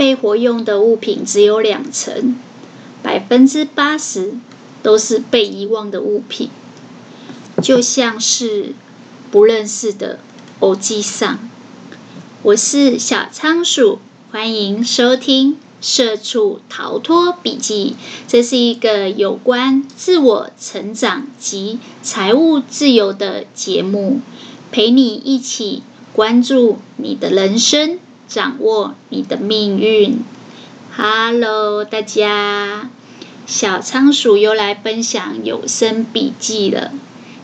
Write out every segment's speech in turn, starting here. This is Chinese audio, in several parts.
被活用的物品只有两成，百分之八十都是被遗忘的物品，就像是不认识的欧吉桑。我是小仓鼠，欢迎收听。社畜逃脱笔记，这是一个有关自我成长及财务自由的节目，陪你一起关注你的人生，掌握你的命运。Hello，大家，小仓鼠又来分享有声笔记了。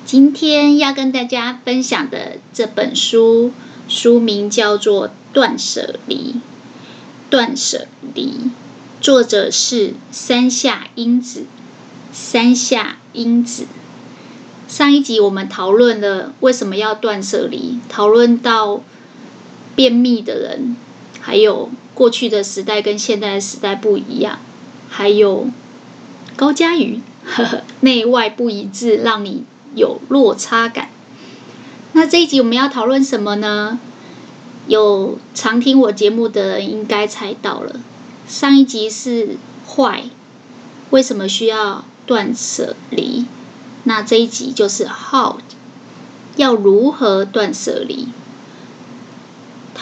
今天要跟大家分享的这本书，书名叫做《断舍离》。断舍离，作者是山下英子。山下英子，上一集我们讨论了为什么要断舍离，讨论到便秘的人，还有过去的时代跟现在的时代不一样，还有高嘉瑜，呵呵，内外不一致，让你有落差感。那这一集我们要讨论什么呢？有常听我节目的人应该猜到了，上一集是坏，为什么需要断舍离？那这一集就是 how，要如何断舍离？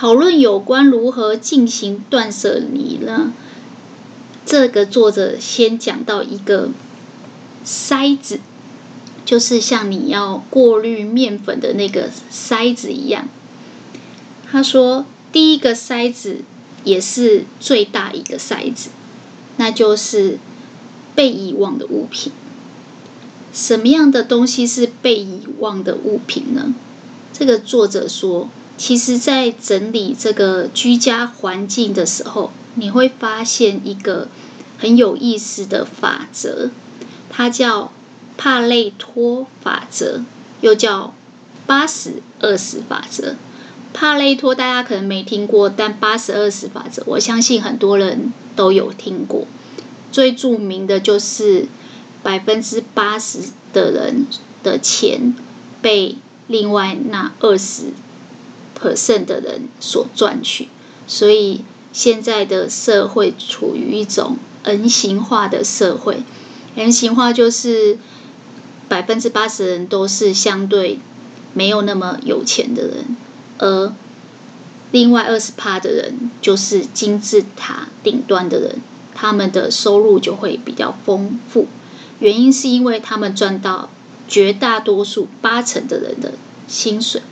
讨论有关如何进行断舍离呢？这个作者先讲到一个筛子，就是像你要过滤面粉的那个筛子一样。他说：“第一个筛子也是最大一个筛子，那就是被遗忘的物品。什么样的东西是被遗忘的物品呢？这个作者说，其实，在整理这个居家环境的时候，你会发现一个很有意思的法则，它叫帕累托法则，又叫八十二十法则。”帕累托大家可能没听过，但八十二十法则，我相信很多人都有听过。最著名的就是百分之八十的人的钱被另外那二十 percent 的人所赚取，所以现在的社会处于一种 n 型化的社会。n 型化就是百分之八十的人都是相对没有那么有钱的人。而另外二十趴的人，就是金字塔顶端的人，他们的收入就会比较丰富。原因是因为他们赚到绝大多数八成的人的薪水。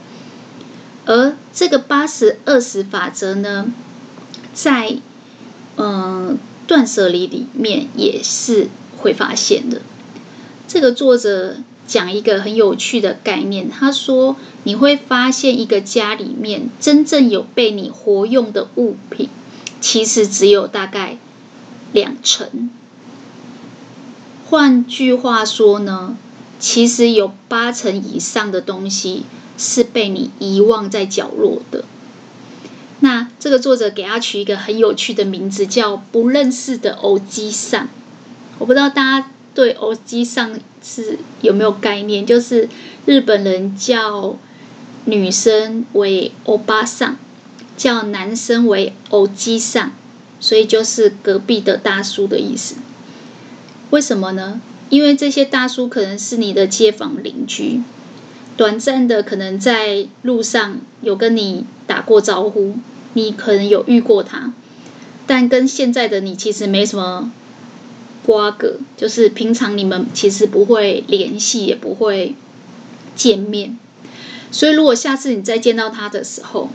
而这个八十二十法则呢，在嗯断舍离里面也是会发现的。这个作者。讲一个很有趣的概念，他说：“你会发现一个家里面真正有被你活用的物品，其实只有大概两成。换句话说呢，其实有八成以上的东西是被你遗忘在角落的。”那这个作者给他取一个很有趣的名字，叫“不认识的欧吉桑”。我不知道大家。对，欧吉桑是有没有概念？就是日本人叫女生为欧巴桑，叫男生为欧吉桑，所以就是隔壁的大叔的意思。为什么呢？因为这些大叔可能是你的街坊邻居，短暂的可能在路上有跟你打过招呼，你可能有遇过他，但跟现在的你其实没什么。瓜葛就是平常你们其实不会联系，也不会见面，所以如果下次你再见到他的时候，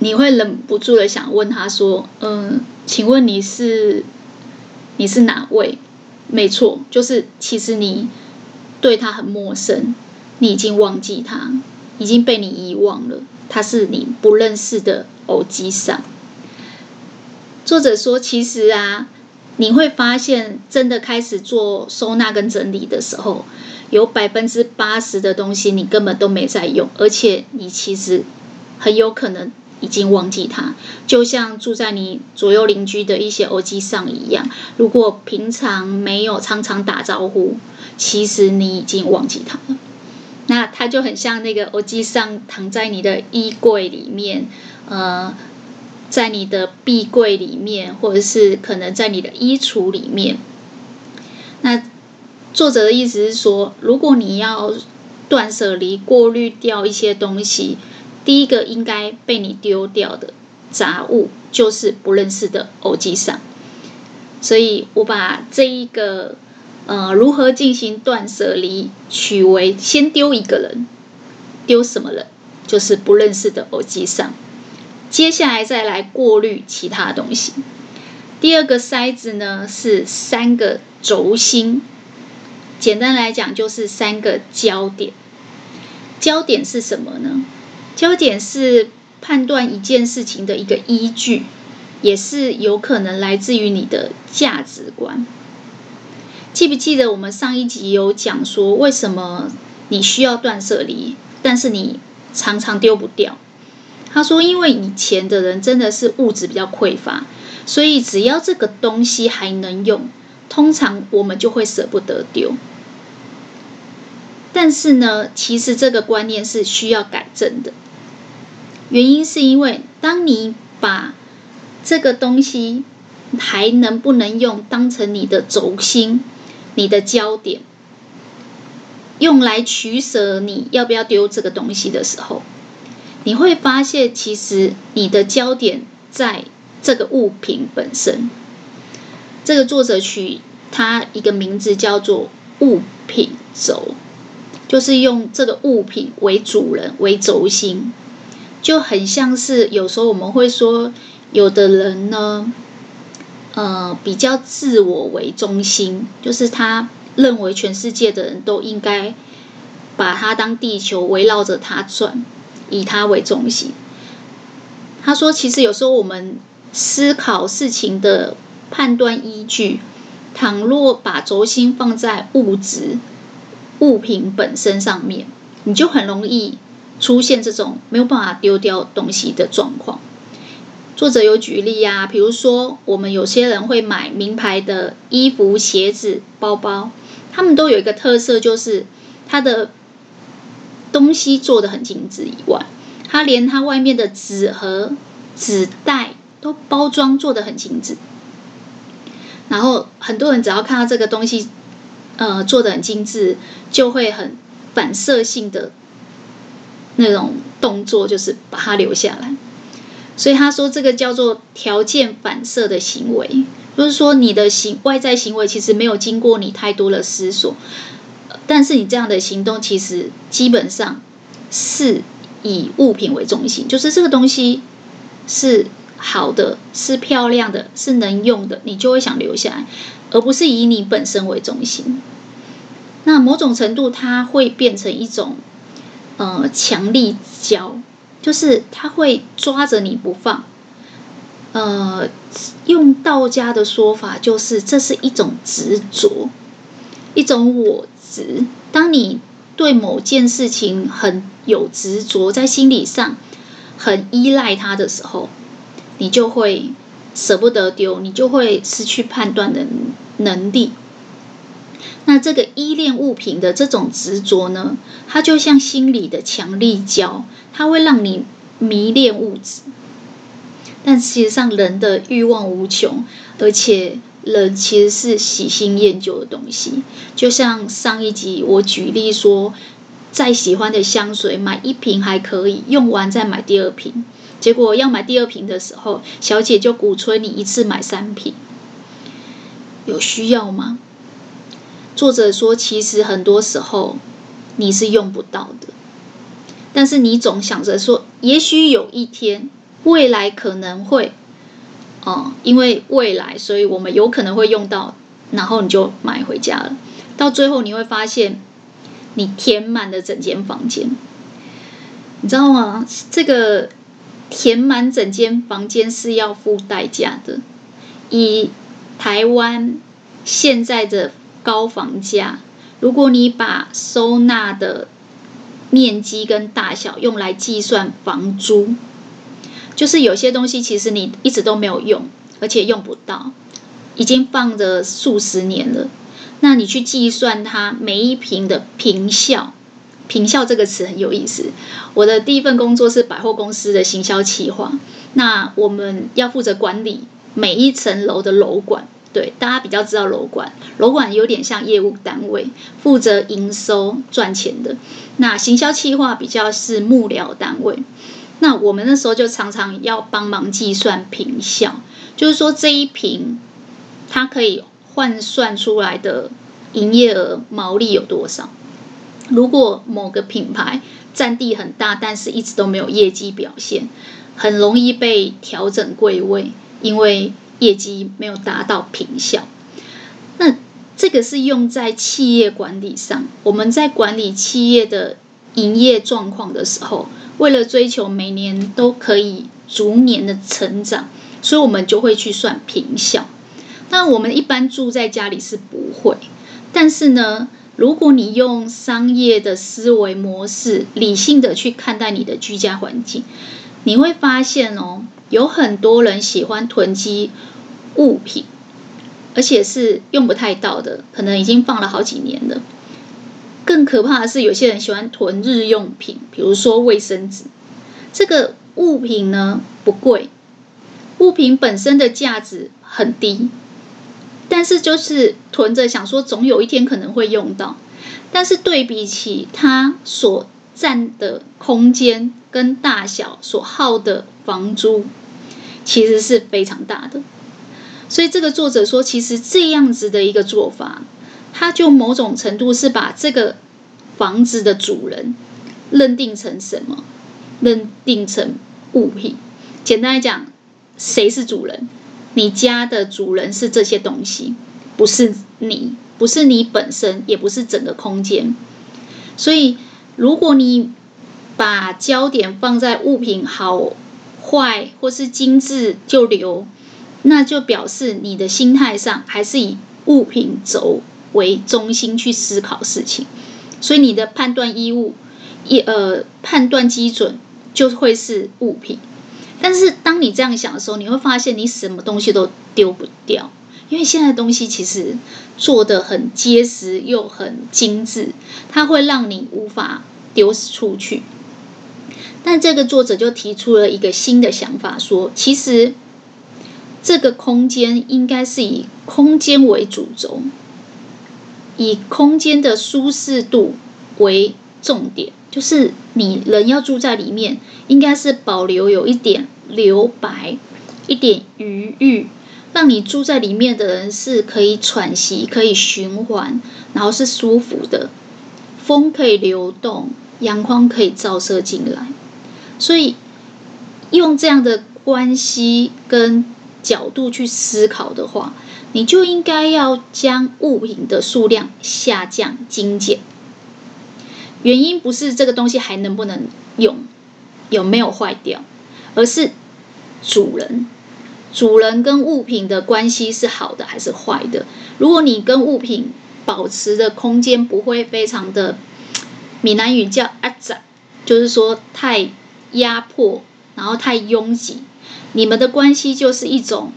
你会忍不住的想问他说：“嗯，请问你是你是哪位？”没错，就是其实你对他很陌生，你已经忘记他，已经被你遗忘了，他是你不认识的偶机上。作者说：“其实啊。”你会发现，真的开始做收纳跟整理的时候，有百分之八十的东西你根本都没在用，而且你其实很有可能已经忘记它。就像住在你左右邻居的一些欧吉桑一样，如果平常没有常常打招呼，其实你已经忘记它了。那它就很像那个欧吉桑躺在你的衣柜里面，呃。在你的壁柜里面，或者是可能在你的衣橱里面。那作者的意思是说，如果你要断舍离、过滤掉一些东西，第一个应该被你丢掉的杂物，就是不认识的欧吉桑。所以我把这一个呃如何进行断舍离取为先丢一个人，丢什么人，就是不认识的欧吉桑。接下来再来过滤其他东西。第二个筛子呢，是三个轴心。简单来讲，就是三个焦点。焦点是什么呢？焦点是判断一件事情的一个依据，也是有可能来自于你的价值观。记不记得我们上一集有讲说，为什么你需要断舍离，但是你常常丢不掉？他说，因为以前的人真的是物质比较匮乏，所以只要这个东西还能用，通常我们就会舍不得丢。但是呢，其实这个观念是需要改正的。原因是因为，当你把这个东西还能不能用当成你的轴心、你的焦点，用来取舍你要不要丢这个东西的时候，你会发现，其实你的焦点在这个物品本身。这个作者取他一个名字叫做“物品轴”。就是用这个物品为主人为轴心，就很像是有时候我们会说，有的人呢，呃，比较自我为中心，就是他认为全世界的人都应该把他当地球围绕着他转，以他为中心。他说，其实有时候我们思考事情的判断依据，倘若把轴心放在物质。物品本身上面，你就很容易出现这种没有办法丢掉东西的状况。作者有举例啊，比如说我们有些人会买名牌的衣服、鞋子、包包，他们都有一个特色，就是它的东西做得很精致以外，它连它外面的纸盒、纸袋都包装做得很精致。然后很多人只要看到这个东西。呃，做的很精致，就会很反射性的那种动作，就是把它留下来。所以他说，这个叫做条件反射的行为，就是说你的行外在行为其实没有经过你太多的思索，但是你这样的行动其实基本上是以物品为中心，就是这个东西是好的，是漂亮的，是能用的，你就会想留下来。而不是以你本身为中心，那某种程度它会变成一种呃强力胶，就是它会抓着你不放。呃，用道家的说法，就是这是一种执着，一种我执。当你对某件事情很有执着，在心理上很依赖它的时候，你就会舍不得丢，你就会失去判断的能力，那这个依恋物品的这种执着呢，它就像心理的强力胶，它会让你迷恋物质。但事实上，人的欲望无穷，而且人其实是喜新厌旧的东西。就像上一集我举例说，再喜欢的香水，买一瓶还可以，用完再买第二瓶。结果要买第二瓶的时候，小姐就鼓吹你一次买三瓶。有需要吗？作者说，其实很多时候你是用不到的，但是你总想着说，也许有一天，未来可能会，哦，因为未来，所以我们有可能会用到，然后你就买回家了。到最后你会发现，你填满了整间房间，你知道吗？这个填满整间房间是要付代价的，以。台湾现在的高房价，如果你把收纳的面积跟大小用来计算房租，就是有些东西其实你一直都没有用，而且用不到，已经放着数十年了。那你去计算它每一坪的坪效，坪效这个词很有意思。我的第一份工作是百货公司的行销企划。那我们要负责管理每一层楼的楼管。对，大家比较知道楼管，楼管有点像业务单位，负责营收赚钱的。那行销企划比较是幕僚单位。那我们那时候就常常要帮忙计算坪效，就是说这一坪它可以换算出来的营业额毛利有多少。如果某个品牌占地很大，但是一直都没有业绩表现，很容易被调整柜位，因为。业绩没有达到坪效，那这个是用在企业管理上。我们在管理企业的营业状况的时候，为了追求每年都可以逐年的成长，所以我们就会去算坪效。那我们一般住在家里是不会，但是呢，如果你用商业的思维模式，理性的去看待你的居家环境，你会发现哦。有很多人喜欢囤积物品，而且是用不太到的，可能已经放了好几年了。更可怕的是，有些人喜欢囤日用品，比如说卫生纸。这个物品呢，不贵，物品本身的价值很低，但是就是囤着，想说总有一天可能会用到。但是对比起它所占的空间跟大小所耗的房租。其实是非常大的，所以这个作者说，其实这样子的一个做法，他就某种程度是把这个房子的主人认定成什么？认定成物品。简单来讲，谁是主人？你家的主人是这些东西，不是你，不是你本身，也不是整个空间。所以，如果你把焦点放在物品好。坏或是精致就留，那就表示你的心态上还是以物品轴为中心去思考事情，所以你的判断义务，一呃判断基准就会是物品。但是当你这样想的时候，你会发现你什么东西都丢不掉，因为现在东西其实做的很结实又很精致，它会让你无法丢出去。但这个作者就提出了一个新的想法，说其实这个空间应该是以空间为主轴，以空间的舒适度为重点，就是你人要住在里面，应该是保留有一点留白，一点余裕，让你住在里面的人是可以喘息、可以循环，然后是舒服的，风可以流动，阳光可以照射进来。所以，用这样的关系跟角度去思考的话，你就应该要将物品的数量下降精简。原因不是这个东西还能不能用，有没有坏掉，而是主人，主人跟物品的关系是好的还是坏的？如果你跟物品保持的空间不会非常的，闽南语叫压榨，就是说太。压迫，然后太拥挤，你们的关系就是一种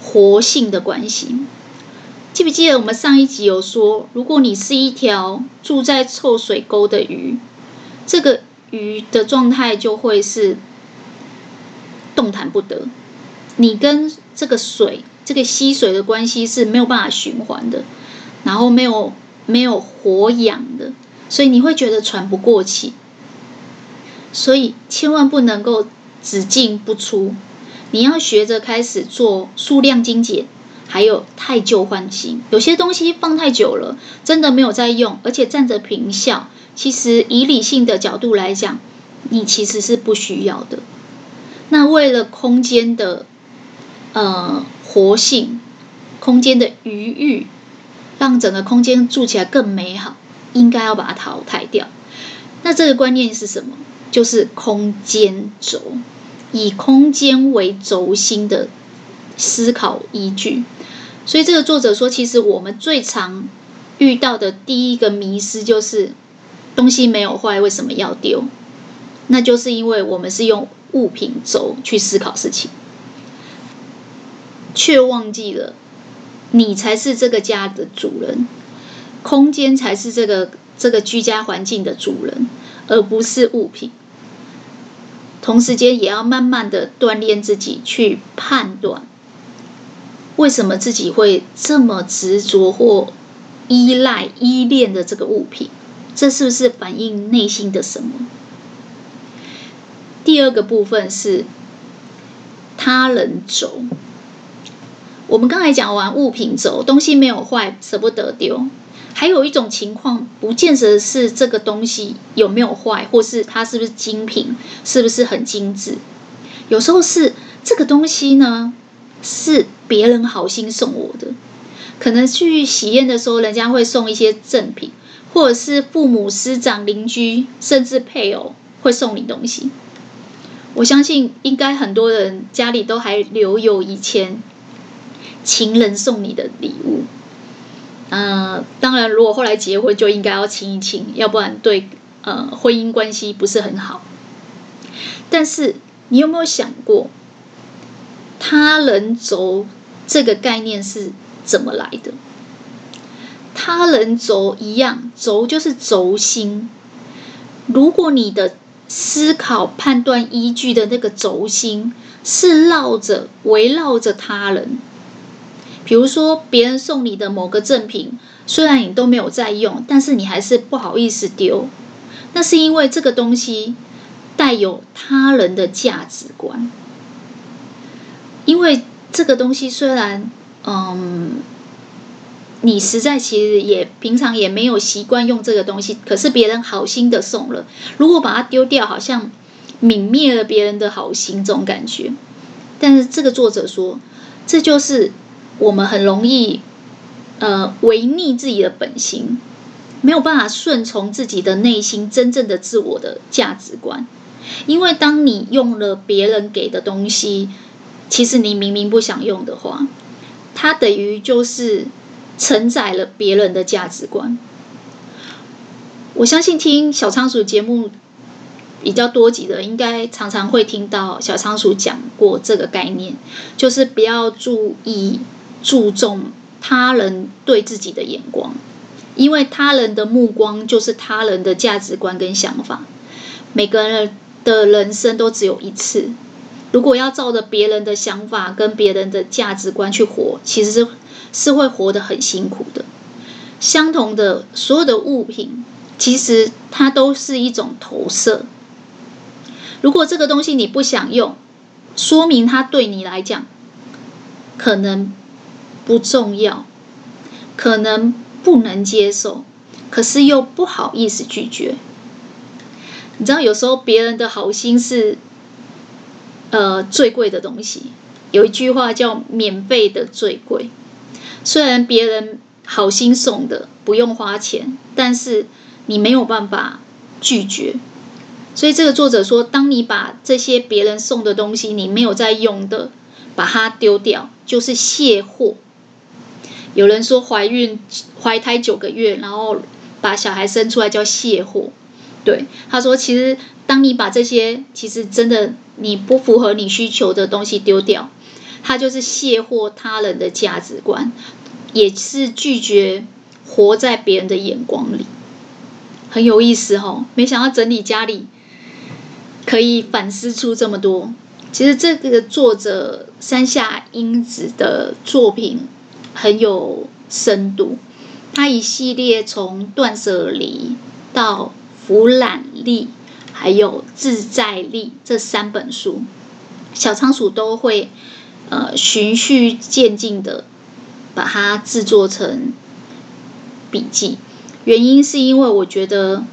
活性的关系。记不记得我们上一集有说，如果你是一条住在臭水沟的鱼，这个鱼的状态就会是动弹不得。你跟这个水、这个溪水的关系是没有办法循环的，然后没有没有活氧的，所以你会觉得喘不过气。所以千万不能够只进不出，你要学着开始做数量精简，还有汰旧换新。有些东西放太久了，真的没有在用，而且占着平效。其实以理性的角度来讲，你其实是不需要的。那为了空间的呃活性，空间的余裕，让整个空间住起来更美好，应该要把它淘汰掉。那这个观念是什么？就是空间轴，以空间为轴心的思考依据。所以这个作者说，其实我们最常遇到的第一个迷思就是，东西没有坏，为什么要丢？那就是因为我们是用物品轴去思考事情，却忘记了你才是这个家的主人，空间才是这个这个居家环境的主人，而不是物品。同时间也要慢慢的锻炼自己去判断，为什么自己会这么执着或依赖、依恋的这个物品，这是不是反映内心的什么？第二个部分是他人轴。我们刚才讲完物品轴，东西没有坏，舍不得丢。还有一种情况，不见得是这个东西有没有坏，或是它是不是精品，是不是很精致。有时候是这个东西呢，是别人好心送我的。可能去喜宴的时候，人家会送一些赠品，或者是父母师长、邻居，甚至配偶会送你东西。我相信，应该很多人家里都还留有以前情人送你的礼物。呃，当然，如果后来结婚，就应该要亲一亲，要不然对呃婚姻关系不是很好。但是，你有没有想过，他人轴这个概念是怎么来的？他人轴一样，轴就是轴心。如果你的思考、判断依据的那个轴心是绕着、围绕着他人。比如说，别人送你的某个赠品，虽然你都没有在用，但是你还是不好意思丢。那是因为这个东西带有他人的价值观。因为这个东西虽然，嗯，你实在其实也平常也没有习惯用这个东西，可是别人好心的送了，如果把它丢掉，好像泯灭了别人的好心这种感觉。但是这个作者说，这就是。我们很容易，呃，违逆自己的本心，没有办法顺从自己的内心真正的自我的价值观。因为当你用了别人给的东西，其实你明明不想用的话，它等于就是承载了别人的价值观。我相信听小仓鼠节目比较多集的，应该常常会听到小仓鼠讲过这个概念，就是不要注意。注重他人对自己的眼光，因为他人的目光就是他人的价值观跟想法。每个人的人生都只有一次，如果要照着别人的想法跟别人的价值观去活，其实是是会活得很辛苦的。相同的，所有的物品，其实它都是一种投射。如果这个东西你不想用，说明它对你来讲可能。不重要，可能不能接受，可是又不好意思拒绝。你知道，有时候别人的好心是，呃，最贵的东西。有一句话叫“免费的最贵”。虽然别人好心送的不用花钱，但是你没有办法拒绝。所以这个作者说，当你把这些别人送的东西，你没有在用的，把它丢掉，就是卸货。有人说怀孕怀胎九个月，然后把小孩生出来叫卸货。对，他说，其实当你把这些其实真的你不符合你需求的东西丢掉，他就是卸货他人的价值观，也是拒绝活在别人的眼光里。很有意思哦，没想到整理家里可以反思出这么多。其实这个作者山下英子的作品。很有深度，他一系列从断舍离到俯瞰力，还有自在力这三本书，小仓鼠都会呃循序渐进的把它制作成笔记。原因是因为我觉得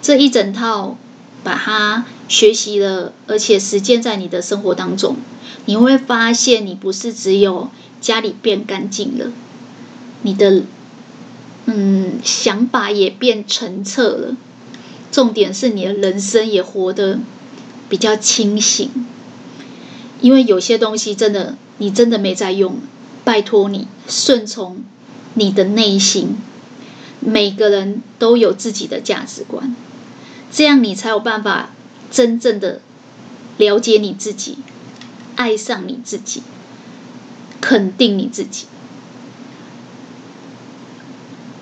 这一整套把它学习了，而且实践在你的生活当中，你会发现你不是只有。家里变干净了，你的嗯想法也变澄澈了。重点是你的人生也活得比较清醒，因为有些东西真的你真的没在用，拜托你顺从你的内心。每个人都有自己的价值观，这样你才有办法真正的了解你自己，爱上你自己。肯定你自己，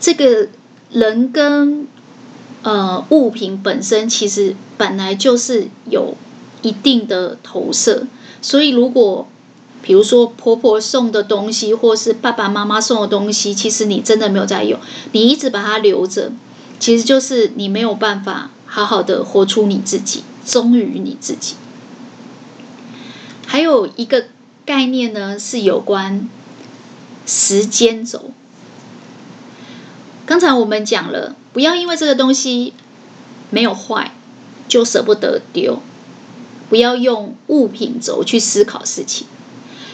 这个人跟呃物品本身其实本来就是有一定的投射。所以，如果比如说婆婆送的东西，或是爸爸妈妈送的东西，其实你真的没有在用，你一直把它留着，其实就是你没有办法好好的活出你自己，忠于你自己。还有一个概念呢，是有关时间轴。刚才我们讲了，不要因为这个东西没有坏就舍不得丢，不要用物品轴去思考事情，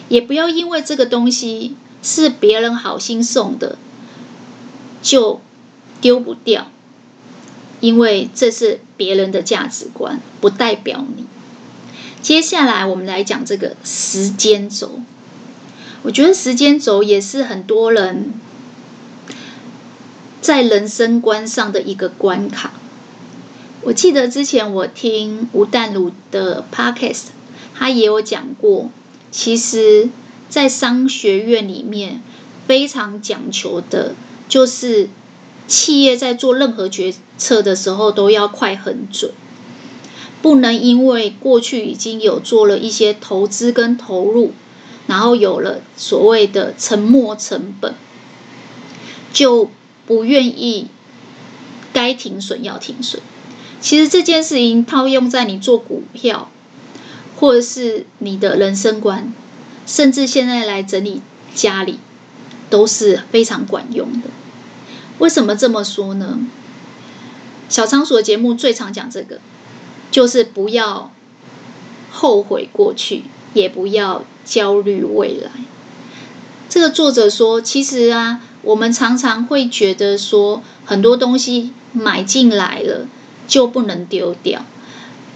也不要因为这个东西是别人好心送的就丢不掉，因为这是别人的价值观，不代表你。接下来我们来讲这个时间轴，我觉得时间轴也是很多人。在人生观上的一个关卡。我记得之前我听吴淡如的 podcast，他也有讲过，其实，在商学院里面非常讲求的，就是企业在做任何决策的时候都要快很准，不能因为过去已经有做了一些投资跟投入，然后有了所谓的沉没成本，就。不愿意该停损要停损，其实这件事情套用在你做股票，或者是你的人生观，甚至现在来整理家里，都是非常管用的。为什么这么说呢？小仓鼠的节目最常讲这个，就是不要后悔过去，也不要焦虑未来。这个作者说，其实啊。我们常常会觉得说，很多东西买进来了就不能丢掉。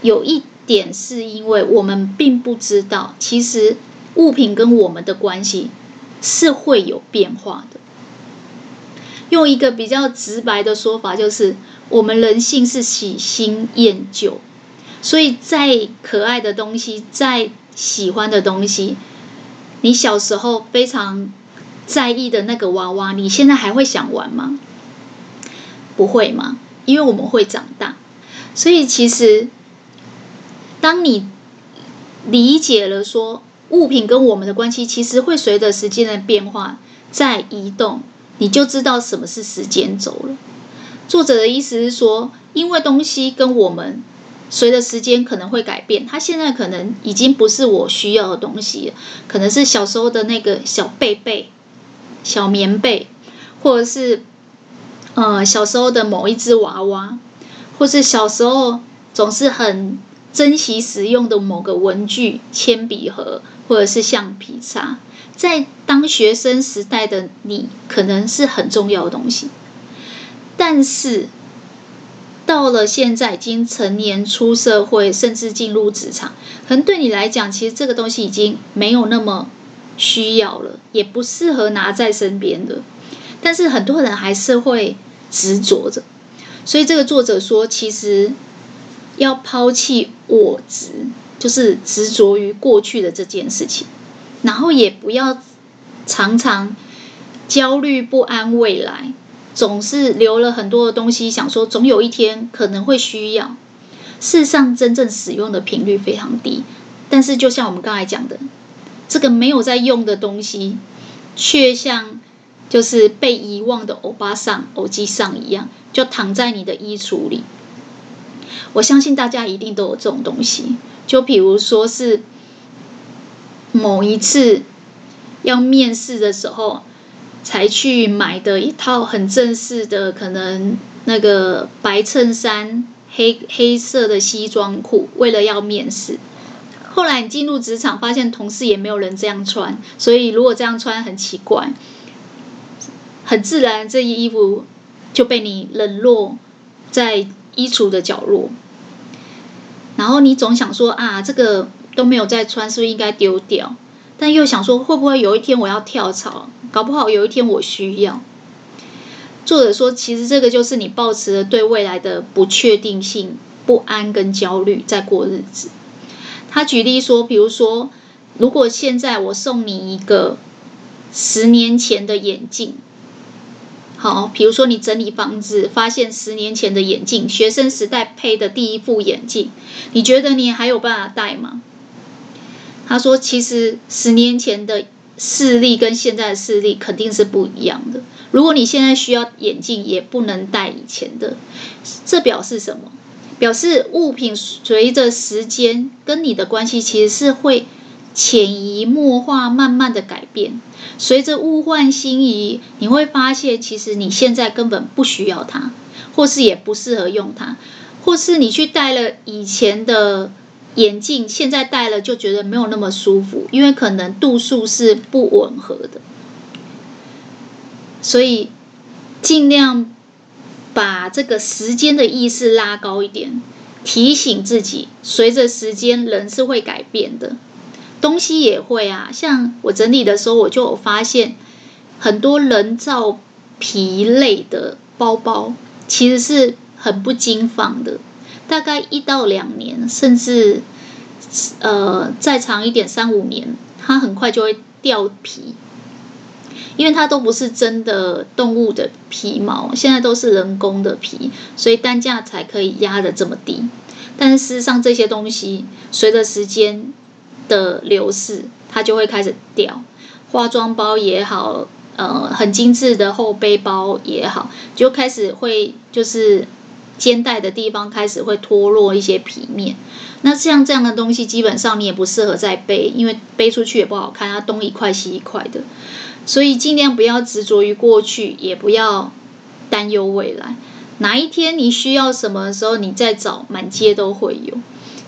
有一点是因为我们并不知道，其实物品跟我们的关系是会有变化的。用一个比较直白的说法，就是我们人性是喜新厌旧，所以再可爱的东西，再喜欢的东西，你小时候非常。在意的那个娃娃，你现在还会想玩吗？不会吗？因为我们会长大，所以其实，当你理解了说物品跟我们的关系，其实会随着时间的变化在移动，你就知道什么是时间轴了。作者的意思是说，因为东西跟我们随着时间可能会改变，它现在可能已经不是我需要的东西了，可能是小时候的那个小贝贝。小棉被，或者是，呃，小时候的某一只娃娃，或是小时候总是很珍惜使用的某个文具、铅笔盒，或者是橡皮擦，在当学生时代的你，可能是很重要的东西。但是，到了现在已经成年、出社会，甚至进入职场，可能对你来讲，其实这个东西已经没有那么。需要了，也不适合拿在身边的，但是很多人还是会执着着。所以这个作者说，其实要抛弃我执，就是执着于过去的这件事情，然后也不要常常焦虑不安未来，总是留了很多的东西，想说总有一天可能会需要。事实上，真正使用的频率非常低，但是就像我们刚才讲的。这个没有在用的东西，却像就是被遗忘的欧巴桑、欧吉桑一样，就躺在你的衣橱里。我相信大家一定都有这种东西，就比如说是某一次要面试的时候才去买的一套很正式的，可能那个白衬衫、黑黑色的西装裤，为了要面试。后来你进入职场，发现同事也没有人这样穿，所以如果这样穿很奇怪，很自然，这衣服就被你冷落在衣橱的角落。然后你总想说啊，这个都没有再穿，是不是应该丢掉？但又想说，会不会有一天我要跳槽？搞不好有一天我需要。作者说，其实这个就是你抱持了对未来的不确定性、不安跟焦虑，在过日子。他举例说，比如说，如果现在我送你一个十年前的眼镜，好，比如说你整理房子，发现十年前的眼镜，学生时代配的第一副眼镜，你觉得你还有办法戴吗？他说，其实十年前的视力跟现在的视力肯定是不一样的。如果你现在需要眼镜，也不能戴以前的。这表示什么？表示物品随着时间跟你的关系，其实是会潜移默化、慢慢的改变。随着物换星移，你会发现，其实你现在根本不需要它，或是也不适合用它，或是你去戴了以前的眼镜，现在戴了就觉得没有那么舒服，因为可能度数是不吻合的。所以，尽量把这个时间的意识拉高一点，提醒自己，随着时间，人是会改变的。东西也会啊，像我整理的时候，我就有发现很多人造皮类的包包，其实是很不经放的。大概一到两年，甚至呃再长一点三五年，它很快就会掉皮，因为它都不是真的动物的皮毛，现在都是人工的皮，所以单价才可以压得这么低。但是事实上，这些东西随着时间的流逝，它就会开始掉。化妆包也好，呃，很精致的后背包也好，就开始会就是肩带的地方开始会脱落一些皮面。那像这样的东西，基本上你也不适合再背，因为背出去也不好看，它东一块西一块的。所以尽量不要执着于过去，也不要担忧未来。哪一天你需要什么的时候，你再找，满街都会有。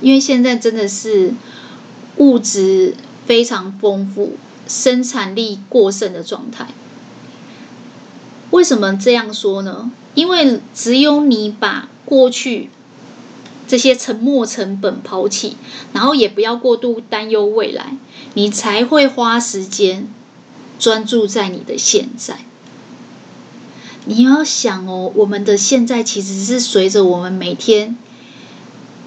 因为现在真的是。物质非常丰富，生产力过剩的状态。为什么这样说呢？因为只有你把过去这些沉没成本抛弃，然后也不要过度担忧未来，你才会花时间专注在你的现在。你要想哦，我们的现在其实是随着我们每天，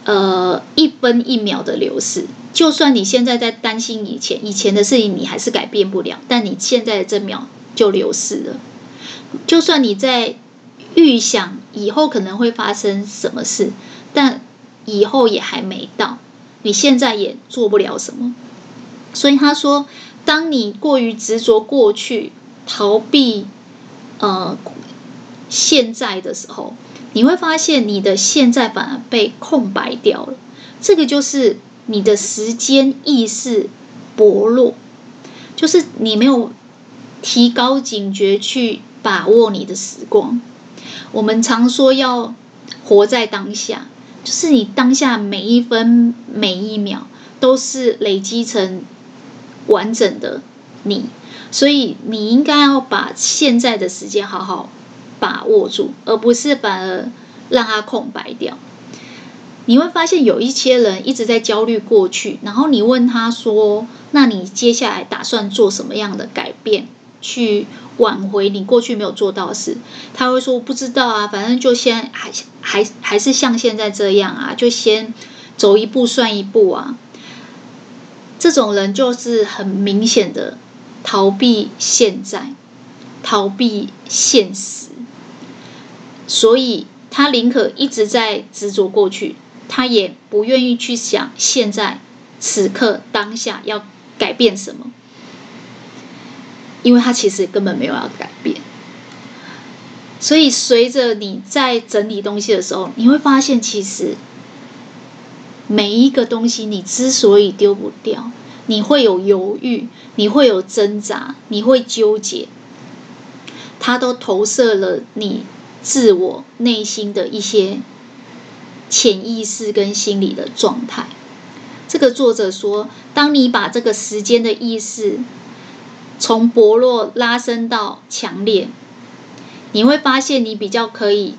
呃，一分一秒的流逝。就算你现在在担心以前以前的事情，你还是改变不了。但你现在的这秒就流逝了。就算你在预想以后可能会发生什么事，但以后也还没到，你现在也做不了什么。所以他说，当你过于执着过去，逃避呃现在的时候，你会发现你的现在反而被空白掉了。这个就是。你的时间意识薄弱，就是你没有提高警觉去把握你的时光。我们常说要活在当下，就是你当下每一分每一秒都是累积成完整的你，所以你应该要把现在的时间好好把握住，而不是反而让它空白掉。你会发现有一些人一直在焦虑过去，然后你问他说：“那你接下来打算做什么样的改变，去挽回你过去没有做到的事？”他会说：“不知道啊，反正就先还还还是像现在这样啊，就先走一步算一步啊。”这种人就是很明显的逃避现在，逃避现实，所以他宁可一直在执着过去。他也不愿意去想现在、此刻、当下要改变什么，因为他其实根本没有要改变。所以，随着你在整理东西的时候，你会发现，其实每一个东西，你之所以丢不掉，你会有犹豫，你会有挣扎，你会纠结，它都投射了你自我内心的一些。潜意识跟心理的状态，这个作者说，当你把这个时间的意识从薄弱拉伸到强烈，你会发现你比较可以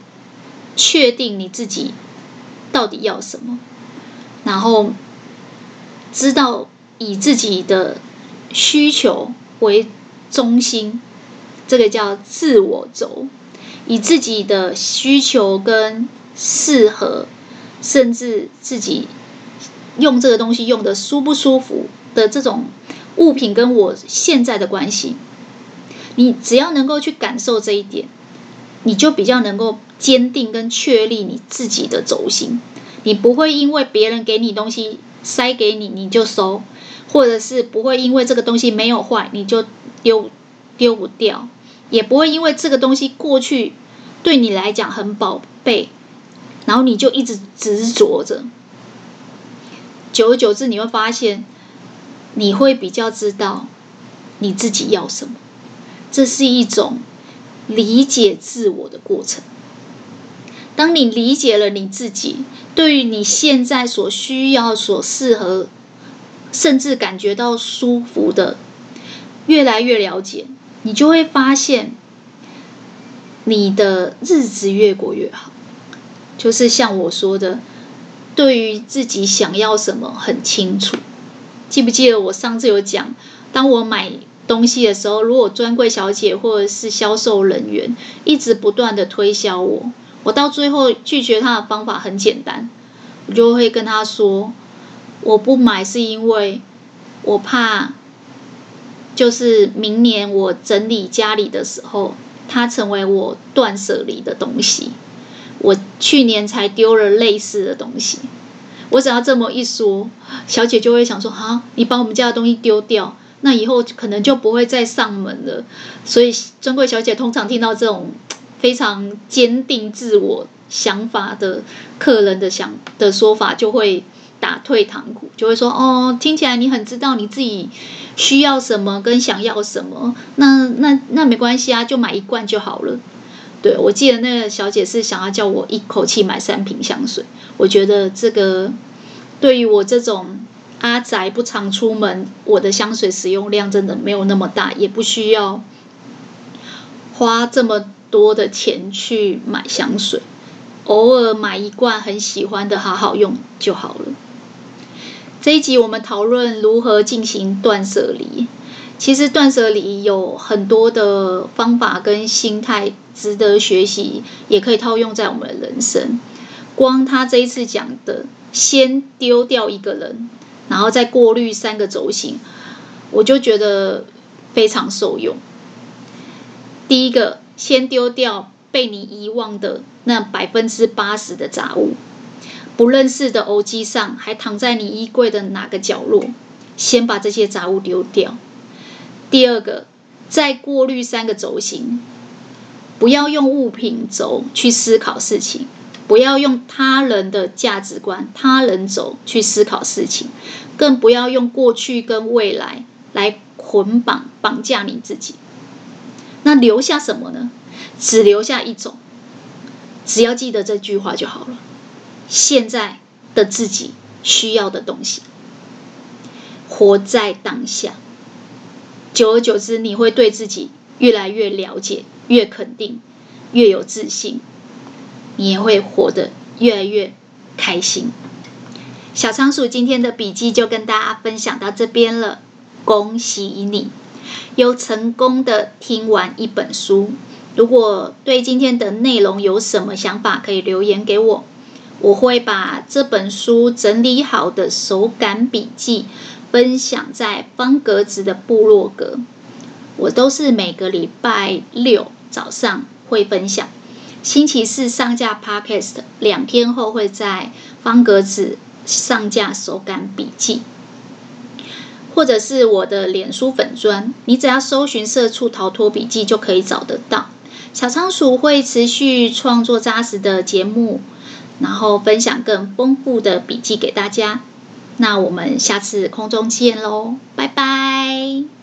确定你自己到底要什么，然后知道以自己的需求为中心，这个叫自我轴，以自己的需求跟适合。甚至自己用这个东西用的舒不舒服的这种物品跟我现在的关系，你只要能够去感受这一点，你就比较能够坚定跟确立你自己的轴心。你不会因为别人给你东西塞给你，你就收，或者是不会因为这个东西没有坏，你就丢丢不掉，也不会因为这个东西过去对你来讲很宝贝，然后你就一直执着着。久而久之，你会发现，你会比较知道你自己要什么。这是一种理解自我的过程。当你理解了你自己，对于你现在所需要、所适合，甚至感觉到舒服的，越来越了解，你就会发现，你的日子越过越好。就是像我说的。对于自己想要什么很清楚，记不记得我上次有讲，当我买东西的时候，如果专柜小姐或者是销售人员一直不断的推销我，我到最后拒绝他的方法很简单，我就会跟他说，我不买是因为我怕，就是明年我整理家里的时候，它成为我断舍离的东西。我去年才丢了类似的东西，我只要这么一说，小姐就会想说：哈，你把我们家的东西丢掉，那以后可能就不会再上门了。所以专柜小姐通常听到这种非常坚定自我想法的客人的想的说法，就会打退堂鼓，就会说：哦，听起来你很知道你自己需要什么跟想要什么，那那那没关系啊，就买一罐就好了。对，我记得那个小姐是想要叫我一口气买三瓶香水。我觉得这个对于我这种阿宅不常出门，我的香水使用量真的没有那么大，也不需要花这么多的钱去买香水，偶尔买一罐很喜欢的，好好用就好了。这一集我们讨论如何进行断舍离。其实断舍离有很多的方法跟心态值得学习，也可以套用在我们的人生。光他这一次讲的，先丢掉一个人，然后再过滤三个轴心，我就觉得非常受用。第一个，先丢掉被你遗忘的那百分之八十的杂物，不认识的偶机上还躺在你衣柜的哪个角落，先把这些杂物丢掉。第二个，再过滤三个轴心，不要用物品轴去思考事情，不要用他人的价值观、他人轴去思考事情，更不要用过去跟未来来捆绑绑架你自己。那留下什么呢？只留下一种，只要记得这句话就好了。现在的自己需要的东西，活在当下。久而久之，你会对自己越来越了解，越肯定，越有自信，你也会活得越来越开心。小仓鼠今天的笔记就跟大家分享到这边了，恭喜你又成功的听完一本书。如果对今天的内容有什么想法，可以留言给我，我会把这本书整理好的手感笔记。分享在方格子的部落格，我都是每个礼拜六早上会分享，星期四上架 Podcast，两天后会在方格子上架手感笔记，或者是我的脸书粉砖，你只要搜寻“社畜逃脱笔记”就可以找得到。小仓鼠会持续创作扎实的节目，然后分享更丰富的笔记给大家。那我们下次空中见喽，拜拜。